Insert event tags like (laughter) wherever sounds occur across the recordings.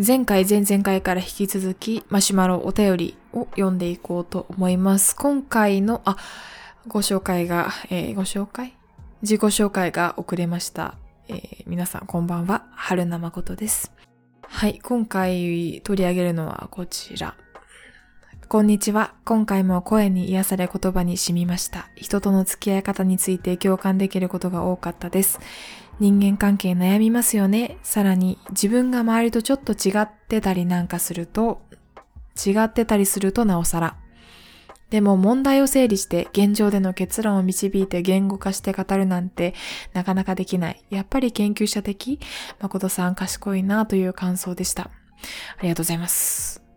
前回、前々回から引き続き、マシュマロお便りを読んでいこうと思います。今回の、あ、ご紹介が、えーご紹介？自己紹介が遅れました。えー皆さんこんばんは、春名誠です。はい、今回取り上げるのはこちら。こんにちは。今回も声に癒され言葉に染みました。人との付き合い方について共感できることが多かったです。人間関係悩みますよね。さらに自分が周りとちょっと違ってたりなんかすると、違ってたりするとなおさら。でも問題を整理して現状での結論を導いて言語化して語るなんてなかなかできない。やっぱり研究者的誠さん賢いなという感想でした。ありがとうございます。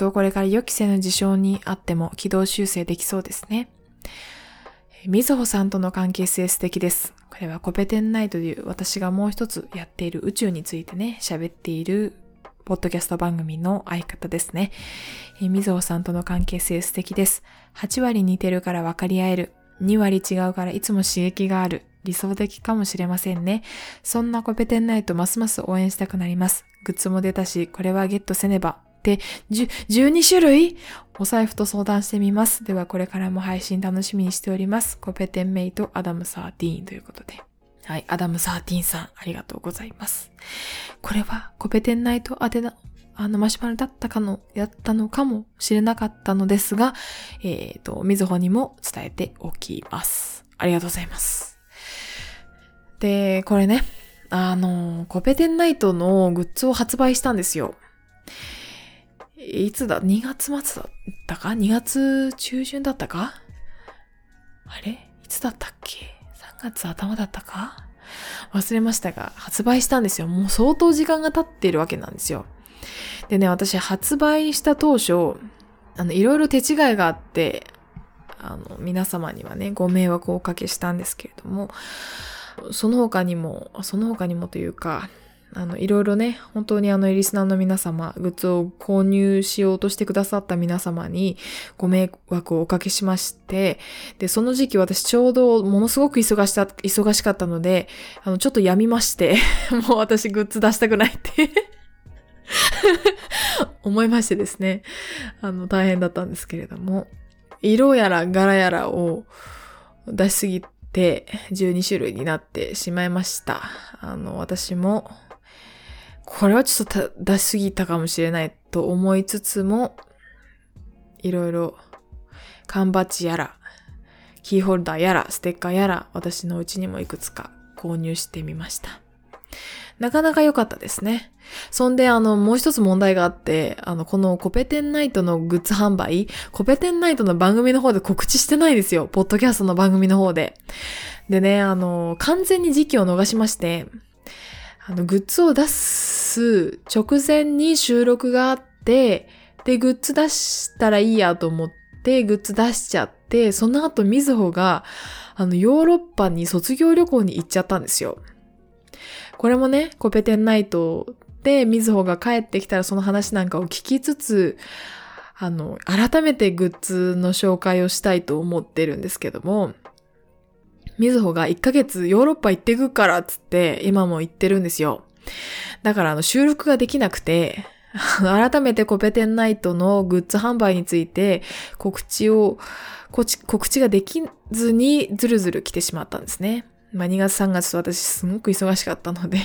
とこれから予期せぬ事象にあっても軌道修正できそうですね。みずほさんとの関係性素敵です。これはコペテンナイトという私がもう一つやっている宇宙についてね、喋っているポッドキャスト番組の相方ですね。みずほさんとの関係性素敵です。8割似てるから分かり合える。2割違うからいつも刺激がある。理想的かもしれませんね。そんなコペテンナイトますます応援したくなります。グッズも出たし、これはゲットせねば。って、12種類お財布と相談してみます。ではこれからも配信楽しみにしております。コペテンメイトアダム13ということで。はい、アダム13さん、ありがとうございます。これはコペテンナイト宛てな、あの、マシュマロだったかの、やったのかもしれなかったのですが、えっ、と、みずほにも伝えておきます。ありがとうございます。で、これね、あの、コペテンナイトのグッズを発売したんですよ。いつだ ?2 月末だったか ?2 月中旬だったか？あれ？いつだったっけ ?3 月頭だったか？忘れましたが、発売したんですよ。もう相当時間が経っているわけなんですよ。でね、私発売した当初、あの、いろいろ手違いがあって、あの、皆様にはね、ご迷惑をおかけしたんですけれども、その他にも、その他にもというか、あの、いろいろね、本当にあの、リスナーの皆様、グッズを購入しようとしてくださった皆様にご迷惑をおかけしまして、で、その時期私ちょうどものすごく忙しか忙しかったので、あの、ちょっとやみまして、(laughs) もう私グッズ出したくないって (laughs) 思いましてですね、あの、大変だったんですけれども、色やら柄やらを出しすぎて12種類になってしまいました。あの、私も、これはちょっと出しすぎたかもしれないと思いつつも、いろいろ缶バッジやら、キーホルダーやら、ステッカーやら、私のうちにもいくつか購入してみました。なかなか良かったですね。そんで、あの、もう一つ問題があって、あの、このコペテンナイトのグッズ販売、コペテンナイトの番組の方で告知してないですよ。ポッドキャストの番組の方で。でね、あの、完全に時期を逃しまして、あの、グッズを出す直前に収録があって、で、グッズ出したらいいやと思って、グッズ出しちゃって、その後、みずほが、あの、ヨーロッパに卒業旅行に行っちゃったんですよ。これもね、コペテンナイトで、みずほが帰ってきたらその話なんかを聞きつつ、あの、改めてグッズの紹介をしたいと思ってるんですけども、みずほが1ヶ月ヨーロッパ行ってくからつって、今も行ってるんですよ。だからあの収録ができなくて、(laughs) 改めてコペテンナイトのグッズ販売について告知を、告知ができずにずるずる来てしまったんですね。まあ2月3月と私すごく忙しかったので、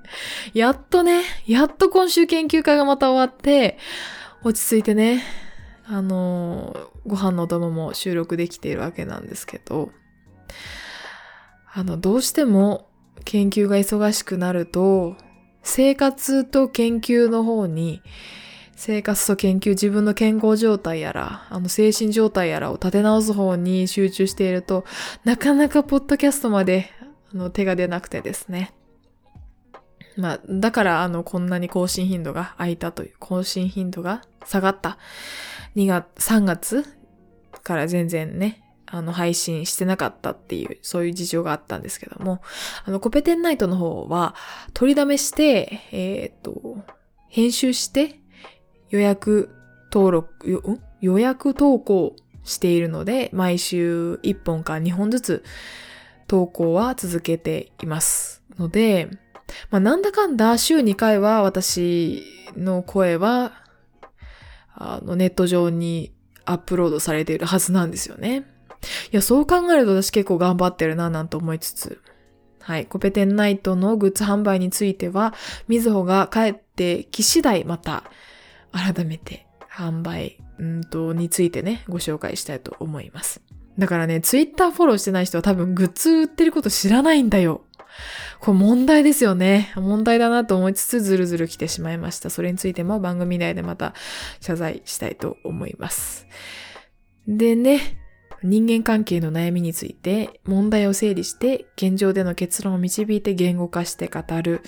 (laughs) やっとね、やっと今週研究会がまた終わって、落ち着いてね、あのーご飯のお供も収録できているわけなんですけど、あの、どうしても研究が忙しくなると、生活と研究の方に、生活と研究、自分の健康状態やら、あの、精神状態やらを立て直す方に集中していると、なかなかポッドキャストまで、あの、手が出なくてですね。まあ、だから、あの、こんなに更新頻度が空いたという、更新頻度が下がった。2月、3月から全然ね、あの、配信してなかったっていう、そういう事情があったんですけども、あの、コペテンナイトの方は、取りだめして、えーっと、編集して、予約登録、予約投稿しているので、毎週1本か2本ずつ投稿は続けています。ので、まあ、なんだかんだ週2回は私の声は、あの、ネット上にアップロードされているはずなんですよね。いや、そう考えると私結構頑張ってるな、なんて思いつつ。はい。コペテンナイトのグッズ販売については、みずほが帰ってき次第また、改めて販売、んと、についてね、ご紹介したいと思います。だからね、ツイッターフォローしてない人は多分グッズ売ってること知らないんだよ。これ問題ですよね。問題だなと思いつつずるずる来てしまいました。それについても番組内でまた謝罪したいと思います。でね、人間関係の悩みについて問題を整理して現状での結論を導いて言語化して語る。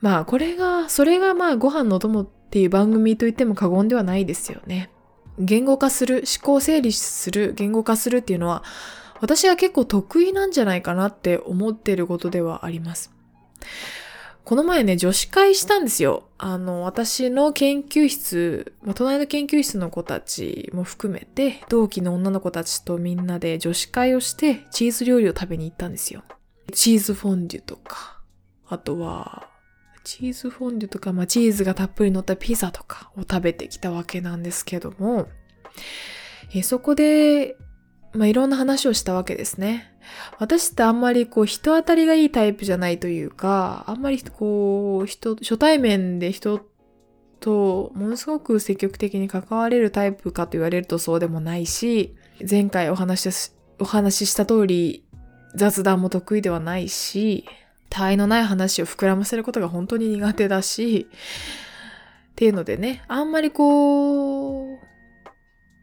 まあこれが、それがまあご飯の友っていう番組と言っても過言ではないですよね。言語化する、思考整理する、言語化するっていうのは私は結構得意なんじゃないかなって思ってることではあります。この前ね、女子会したんですよ。あの、私の研究室、まあ、隣の研究室の子たちも含めて、同期の女の子たちとみんなで女子会をして、チーズ料理を食べに行ったんですよ。チーズフォンデュとか、あとは、チーズフォンデュとか、まあ、チーズがたっぷり乗ったピザとかを食べてきたわけなんですけども、えそこでまあ、いろんな話をしたわけですね。私ってあんまりこう人当たりがいいタイプじゃないというか、あんまりこう人、初対面で人とものすごく積極的に関われるタイプかと言われるとそうでもないし、前回お話しお話しした通り雑談も得意ではないし、他愛のない話を膨らませることが本当に苦手だし、っていうのでね、あんまりこう、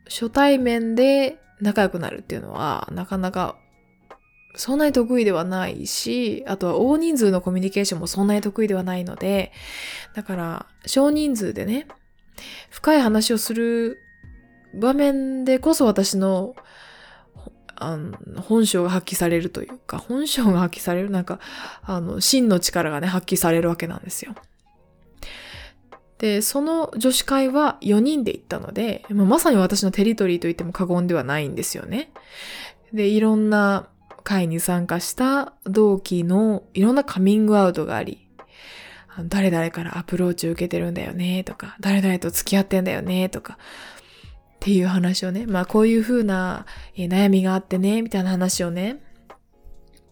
初対面で仲良くなるっていうのは、なかなかそんなに得意ではないし、あとは大人数のコミュニケーションもそんなに得意ではないので、だから少人数でね、深い話をする場面でこそ私のあの本性が発揮されるというか、本性が発揮される、なんか、あの、真の力がね、発揮されるわけなんですよ。で、その女子会は4人で行ったので、まさに私のテリトリーと言っても過言ではないんですよね。で、いろんな会に参加した同期のいろんなカミングアウトがあり、誰々からアプローチを受けてるんだよねとか、誰々と付き合ってんだよねとか、っていう話をね、まあこういう風な悩みがあってね、みたいな話をね、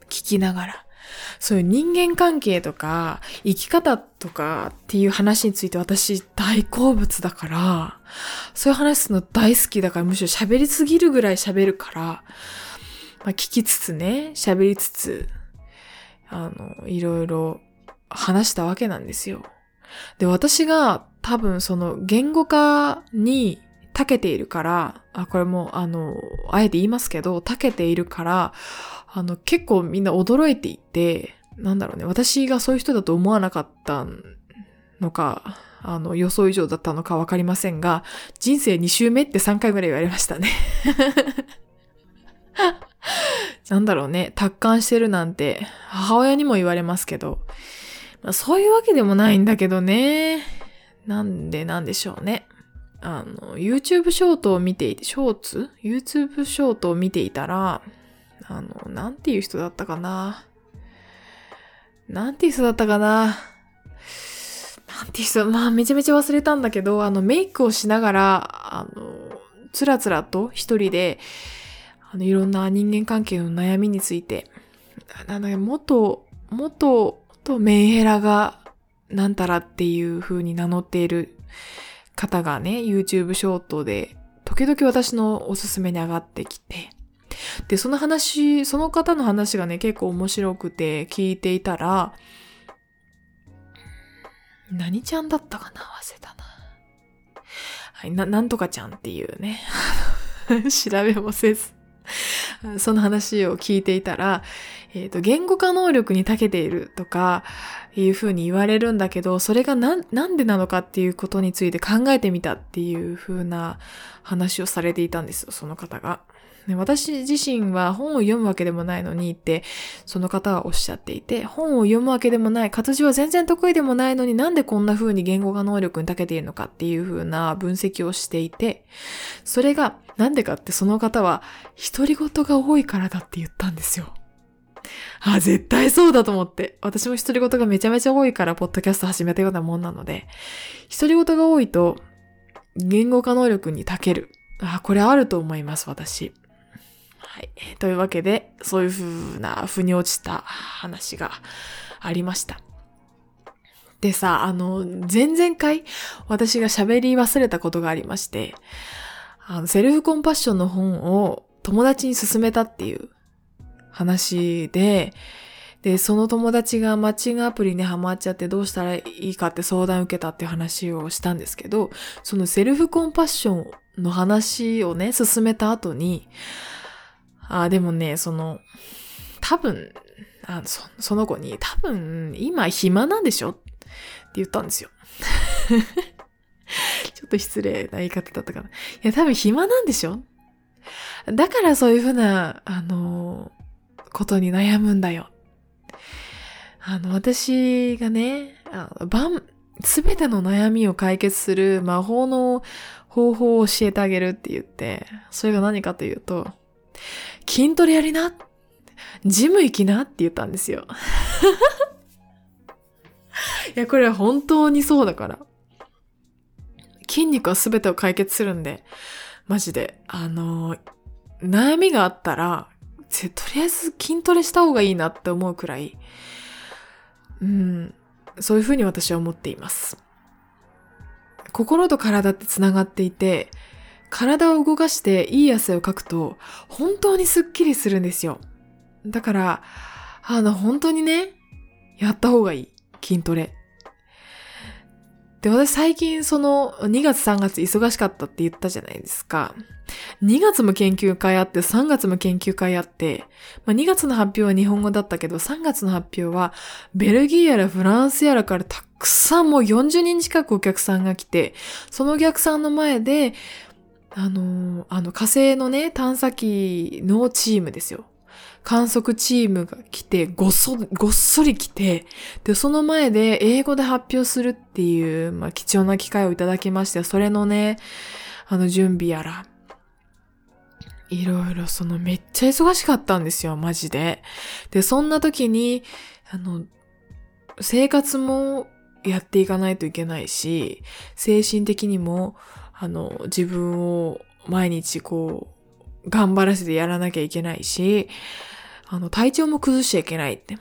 聞きながら、そういう人間関係とか、生き方とかっていう話について私大好物だから、そういう話すの大好きだから、むしろ喋りすぎるぐらい喋るから、まあ、聞きつつね、喋りつつ、あの、いろいろ話したわけなんですよ。で、私が多分その言語化に長けているから、あ、これもあの、あえて言いますけど、長けているから、あの、結構みんな驚いていて、なんだろうね、私がそういう人だと思わなかったのか、あの、予想以上だったのかわかりませんが、人生2周目って3回ぐらい言われましたね。(laughs) なんだろうね、達観してるなんて、母親にも言われますけど、まあ、そういうわけでもないんだけどね。なんでなんでしょうね。あの、YouTube ショートを見ていて、ショーツ ?YouTube ショートを見ていたら、あの、なんていう人だったかな？なんていう人だったかな？なんていう人、まあめちゃめちゃ忘れたんだけど、あのメイクをしながら、あの、つらつらと一人で、あの、いろんな人間関係の悩みについて、なんだ元、元、とメンヘラがなんたらっていう風に名乗っている方がね、YouTube ショートで、時々私のおすすめに上がってきて、で、その話、その方の話がね、結構面白くて聞いていたら、何ちゃんだったかな？忘れたな。はい、な、なんとかちゃんっていうね、(laughs) 調べもせず、その話を聞いていたら、えっ、ー、と、言語化能力に長けているとか、いうふうに言われるんだけど、それがな、なんでなのかっていうことについて考えてみたっていうふうな話をされていたんですよ、その方が。ね、私自身は本を読むわけでもないのにって、その方はおっしゃっていて、本を読むわけでもない、活字は全然得意でもないのになんでこんな風に言語化能力に長けているのかっていう風な分析をしていて、それがなんでかってその方は独り言が多いからだって言ったんですよ。あ、絶対そうだと思って。私も独り言がめちゃめちゃ多いから、ポッドキャスト始めたようなもんなので、独り言が多いと、言語化能力に長ける。あ、これあると思います、私。はい。というわけで、そういう風な、腑に落ちた話がありました。でさ、あの、前々回、私が喋り忘れたことがありまして、あの、セルフコンパッションの本を友達に勧めたっていう話で、で、その友達がマッチングアプリにハマっちゃってどうしたらいいかって相談受けたっていう話をしたんですけど、そのセルフコンパッションの話をね、進めた後に、あ、でもね、その、多分、あそその子に、多分、今暇なんでしょ？って言ったんですよ。(laughs) ちょっと失礼な言い方だったかな。いや、多分暇なんでしょ？だからそういうふうな、あの、ことに悩むんだよ。あの、私がね、あのすべての悩みを解決する魔法の方法を教えてあげるって言って、それが何かというと、筋トレやりなジム行きなって言ったんですよ。(laughs) いや、これは本当にそうだから。筋肉は全てを解決するんで、マジで。あの、悩みがあったら、とりあえず筋トレした方がいいなって思うくらい、うん、そういうふうに私は思っています。心と体って繋がっていて、体を動かしていい汗をかくと、本当にスッキリするんですよ。だから、あの、本当にね、やった方がいい。筋トレ。で、私最近その2月3月忙しかったって言ったじゃないですか。2月も研究会あって、3月も研究会あって、まあ、2月の発表は日本語だったけど、3月の発表はベルギーやらフランスやらからたくさんもう40人近くお客さんが来て、そのお客さんの前で、あのあの火星のね、探査機のチームですよ。観測チームが来て、ごっそ、ごっそり来て、で、その前で英語で発表するっていう、まあ、貴重な機会をいただきまして、それのね、あの準備やら、いろいろそのめっちゃ忙しかったんですよ、マジで。で、そんな時に、あの、生活もやっていかないといけないし、精神的にも、あの、自分を毎日こう、頑張らせてやらなきゃいけないし、あの、体調も崩しちゃいけないって。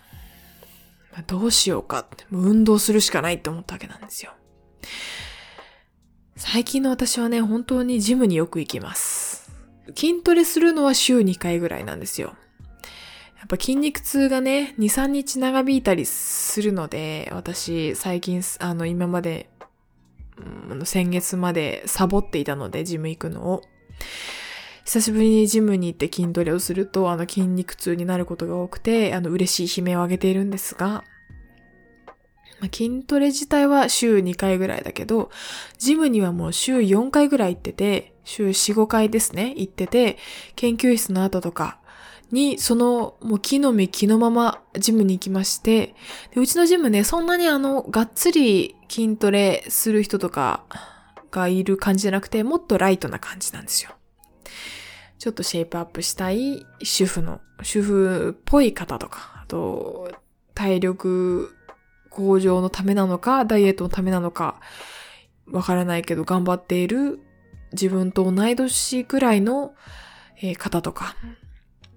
どうしようかって。運動するしかないって思ったわけなんですよ。最近の私はね、本当にジムによく行きます。筋トレするのは週2回ぐらいなんですよ。やっぱ筋肉痛がね、2、3日長引いたりするので、私、最近、あの、今まで、うん、先月までサボっていたので、ジム行くのを。久しぶりにジムに行って筋トレをすると、あの筋肉痛になることが多くて、あの嬉しい悲鳴を上げているんですが、まあ、筋トレ自体は週2回ぐらいだけど、ジムにはもう週4回ぐらい行ってて、週4、5回ですね、行ってて、研究室の後とかに、その、もう木の実木のままジムに行きまして、うちのジムね、そんなにあの、がっつり筋トレする人とかがいる感じじゃなくて、もっとライトな感じなんですよ。ちょっとシェイプアップしたい主婦の、主婦っぽい方とか、あと、体力向上のためなのか、ダイエットのためなのか、わからないけど頑張っている自分と同い年くらいの、え、方とか、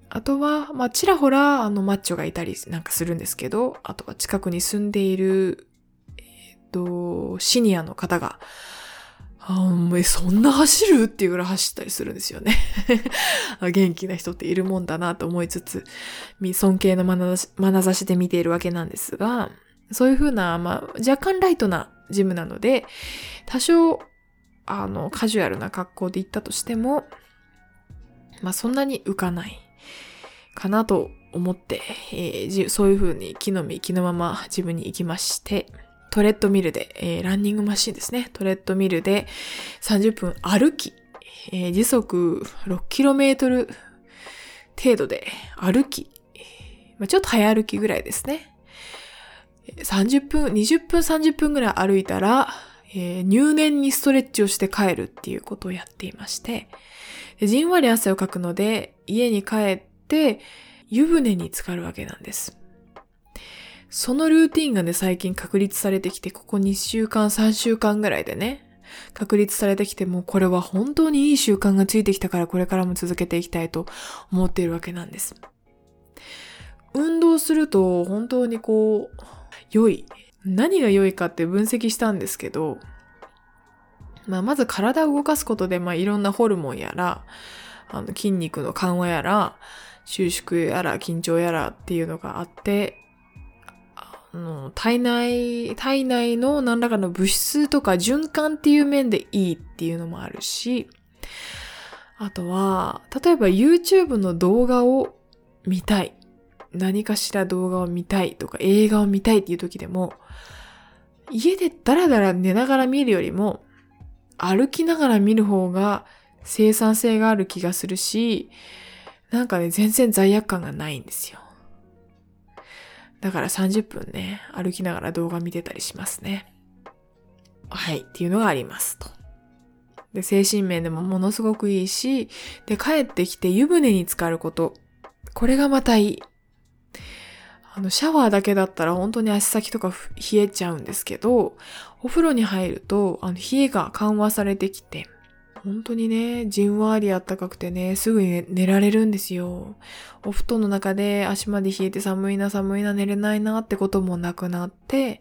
あとは、まあ、ちらほら、あの、マッチョがいたりなんかするんですけど、あとは近くに住んでいる、えっ、と、シニアの方が、あえ、そんな走る？っていうぐらい走ったりするんですよね。(laughs) 元気な人っているもんだなと思いつつ、尊敬の眼差しで見ているわけなんですが、そういうふうな、まあ、若干ライトなジムなので、多少、あの、カジュアルな格好で行ったとしても、まあ、そんなに浮かないかなと思って、えー、そういうふうに木の実、木のままジムに行きまして、トレッドミルで、えー、ランニングマシンですね。トレッドミルで30分歩き、えー、時速 6km 程度で歩き、まあ、ちょっと早歩きぐらいですね。30分、20分30分ぐらい歩いたら、えー、入念にストレッチをして帰るっていうことをやっていまして、じんわり汗をかくので、家に帰って、湯船に浸かるわけなんです。そのルーティンがね、最近確立されてきて、ここ2週間、3週間ぐらいでね、確立されてきても、これは本当にいい習慣がついてきたから、これからも続けていきたいと思っているわけなんです。運動すると、本当にこう、良い。何が良いかって分析したんですけど、まあ、まず体を動かすことで、まあ、いろんなホルモンやら、あの、筋肉の緩和やら、収縮やら、緊張やらっていうのがあって、の、体内、体内の何らかの物質とか循環っていう面でいいっていうのもあるし、あとは、例えば YouTube の動画を見たい。何かしら動画を見たいとか映画を見たいっていう時でも、家でダラダラ寝ながら見るよりも、歩きながら見る方が生産性がある気がするし、なんかね、全然罪悪感がないんですよ。だから30分ね、歩きながら動画見てたりしますね。はい、っていうのがありますと。で、精神面でもものすごくいいし、で、帰ってきて湯船に浸かること。これがまたいい。あの、シャワーだけだったら本当に足先とか冷えちゃうんですけど、お風呂に入ると、あの、冷えが緩和されてきて、本当にね、じんわりあったかくてね、すぐに寝られるんですよ。お布団の中で足まで冷えて寒いな寒いな寝れないなってこともなくなって、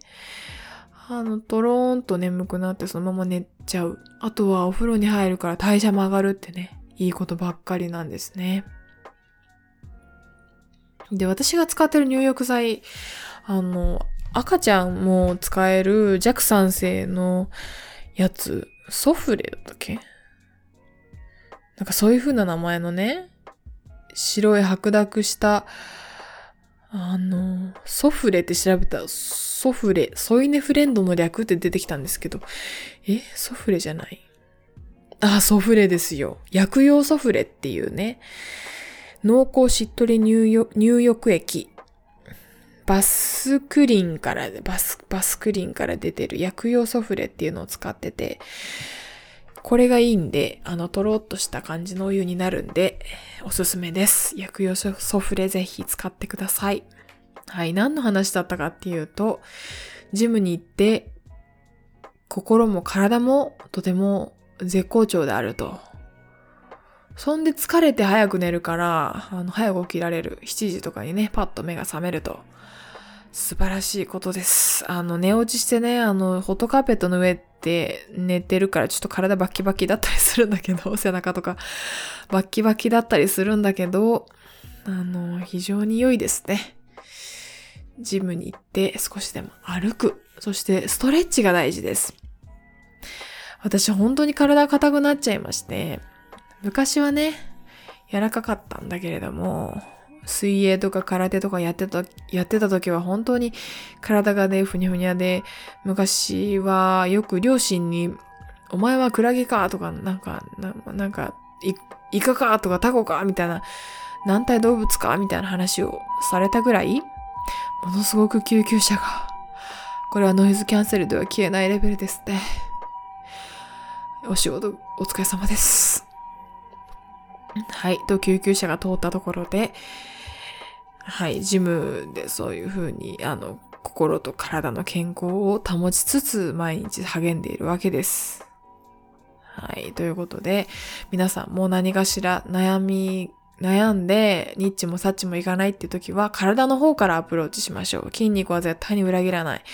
あの、トローンと眠くなってそのまま寝ちゃう。あとはお風呂に入るから代謝も上がるってね、いいことばっかりなんですね。で、私が使ってる入浴剤、あの、赤ちゃんも使える弱酸性のやつ、ソフレだったっけ？なんかそういう風な名前のね、白い白濁した、あの、ソフレって調べたらソフレ、ソイネフレンドの略って出てきたんですけど、えソフレじゃない？あ、ソフレですよ。薬用ソフレっていうね、濃厚しっとり入浴入浴液。バスクリンから、バス、バスクリンから出てる薬用ソフレっていうのを使ってて、これがいいんで、あの、とろっとした感じのお湯になるんで、おすすめです。薬用ソフレぜひ使ってください。はい、何の話だったかっていうと、ジムに行って、心も体もとても絶好調であると。そんで疲れて早く寝るから、あの、早く起きられる。7時とかにね、パッと目が覚めると。素晴らしいことです。あの、寝落ちしてね、あの、ホットカーペットの上って寝てるからちょっと体バキバキだったりするんだけど、(laughs) 背中とかバッキバキだったりするんだけど、あの、非常に良いですね。ジムに行って少しでも歩く。そしてストレッチが大事です。私本当に体硬くなっちゃいまして、昔はね、柔らかかったんだけれども、水泳とか空手とかやってた、やってた時は本当に体がね、ふにゃふにゃで、昔はよく両親に、お前はクラゲかとか、なんか、なんか、イカかとかタコかみたいな、軟体動物かみたいな話をされたぐらい、ものすごく救急車が、これはノイズキャンセルでは消えないレベルですね。お仕事お疲れ様です。はい。と、救急車が通ったところで、はい、ジムでそういうふうに、あの、心と体の健康を保ちつつ毎日励んでいるわけです。はい、ということで、皆さんもう何かしら悩み、悩んで、ニッチもサッチもいかないっていう時は、体の方からアプローチしましょう。筋肉は絶対に裏切らない。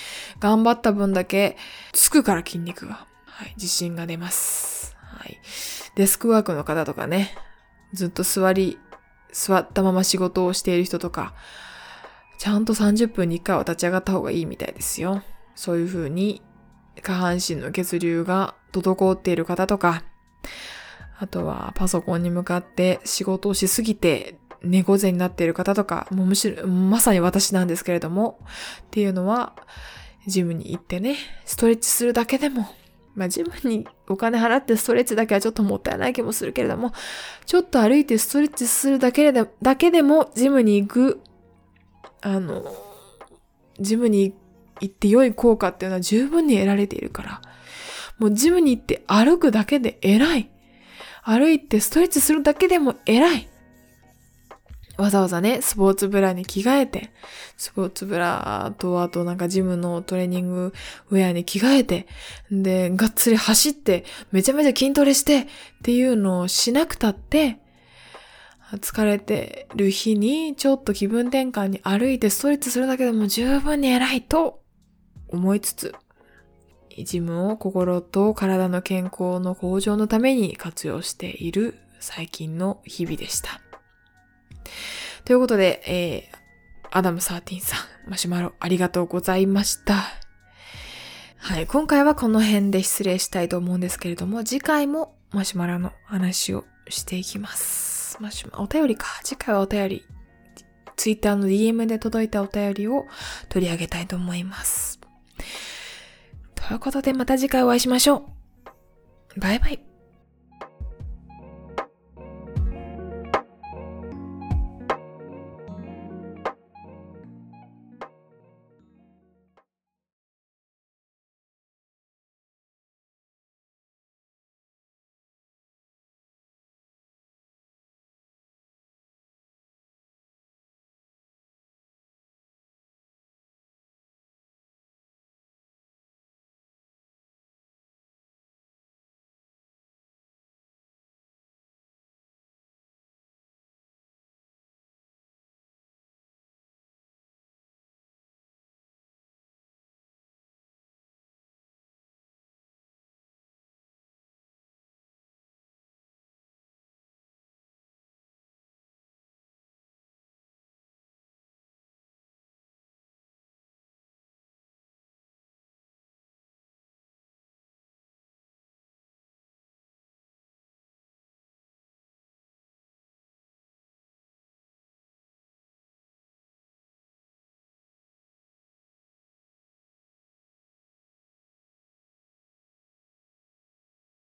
頑張った分だけ、つくから筋肉が。はい、自信が出ます。はい。デスクワークの方とかね、ずっと座り座ったまま仕事をしている人とか、ちゃんと30分に1回は立ち上がった方がいいみたいですよ。そういう風に下半身の血流が滞っている方とか、あとはパソコンに向かって仕事をしすぎて猫背になっている方とか、もうむしろ、まさに私なんですけれども、っていうのは、ジムに行ってね、ストレッチするだけでもまあジムにお金払ってストレッチだけはちょっともったいない気もするけれども、ちょっと歩いてストレッチするだけで、だけでもジムに行く、あの、ジムに行って良い効果っていうのは十分に得られているから、もうジムに行って歩くだけで偉い。歩いてストレッチするだけでも偉い。わざわざね、スポーツブラに着替えて、スポーツブラと、あとなんかジムのトレーニングウェアに着替えて、で、がっつり走って、めちゃめちゃ筋トレしてっていうのをしなくたって、疲れてる日にちょっと気分転換に歩いてストレッチするだけでも十分に偉いと思いつつ、ジムを心と体の健康の向上のために活用している最近の日々でした。ということで、えー、アダム13さん、マシュマロありがとうございました。はい、今回はこの辺で失礼したいと思うんですけれども、次回もマシュマロの話をしていきます。マシュマお便りか。次回はお便り。ツイッターの DM で届いたお便りを取り上げたいと思います。ということでまた次回お会いしましょう。バイバイ。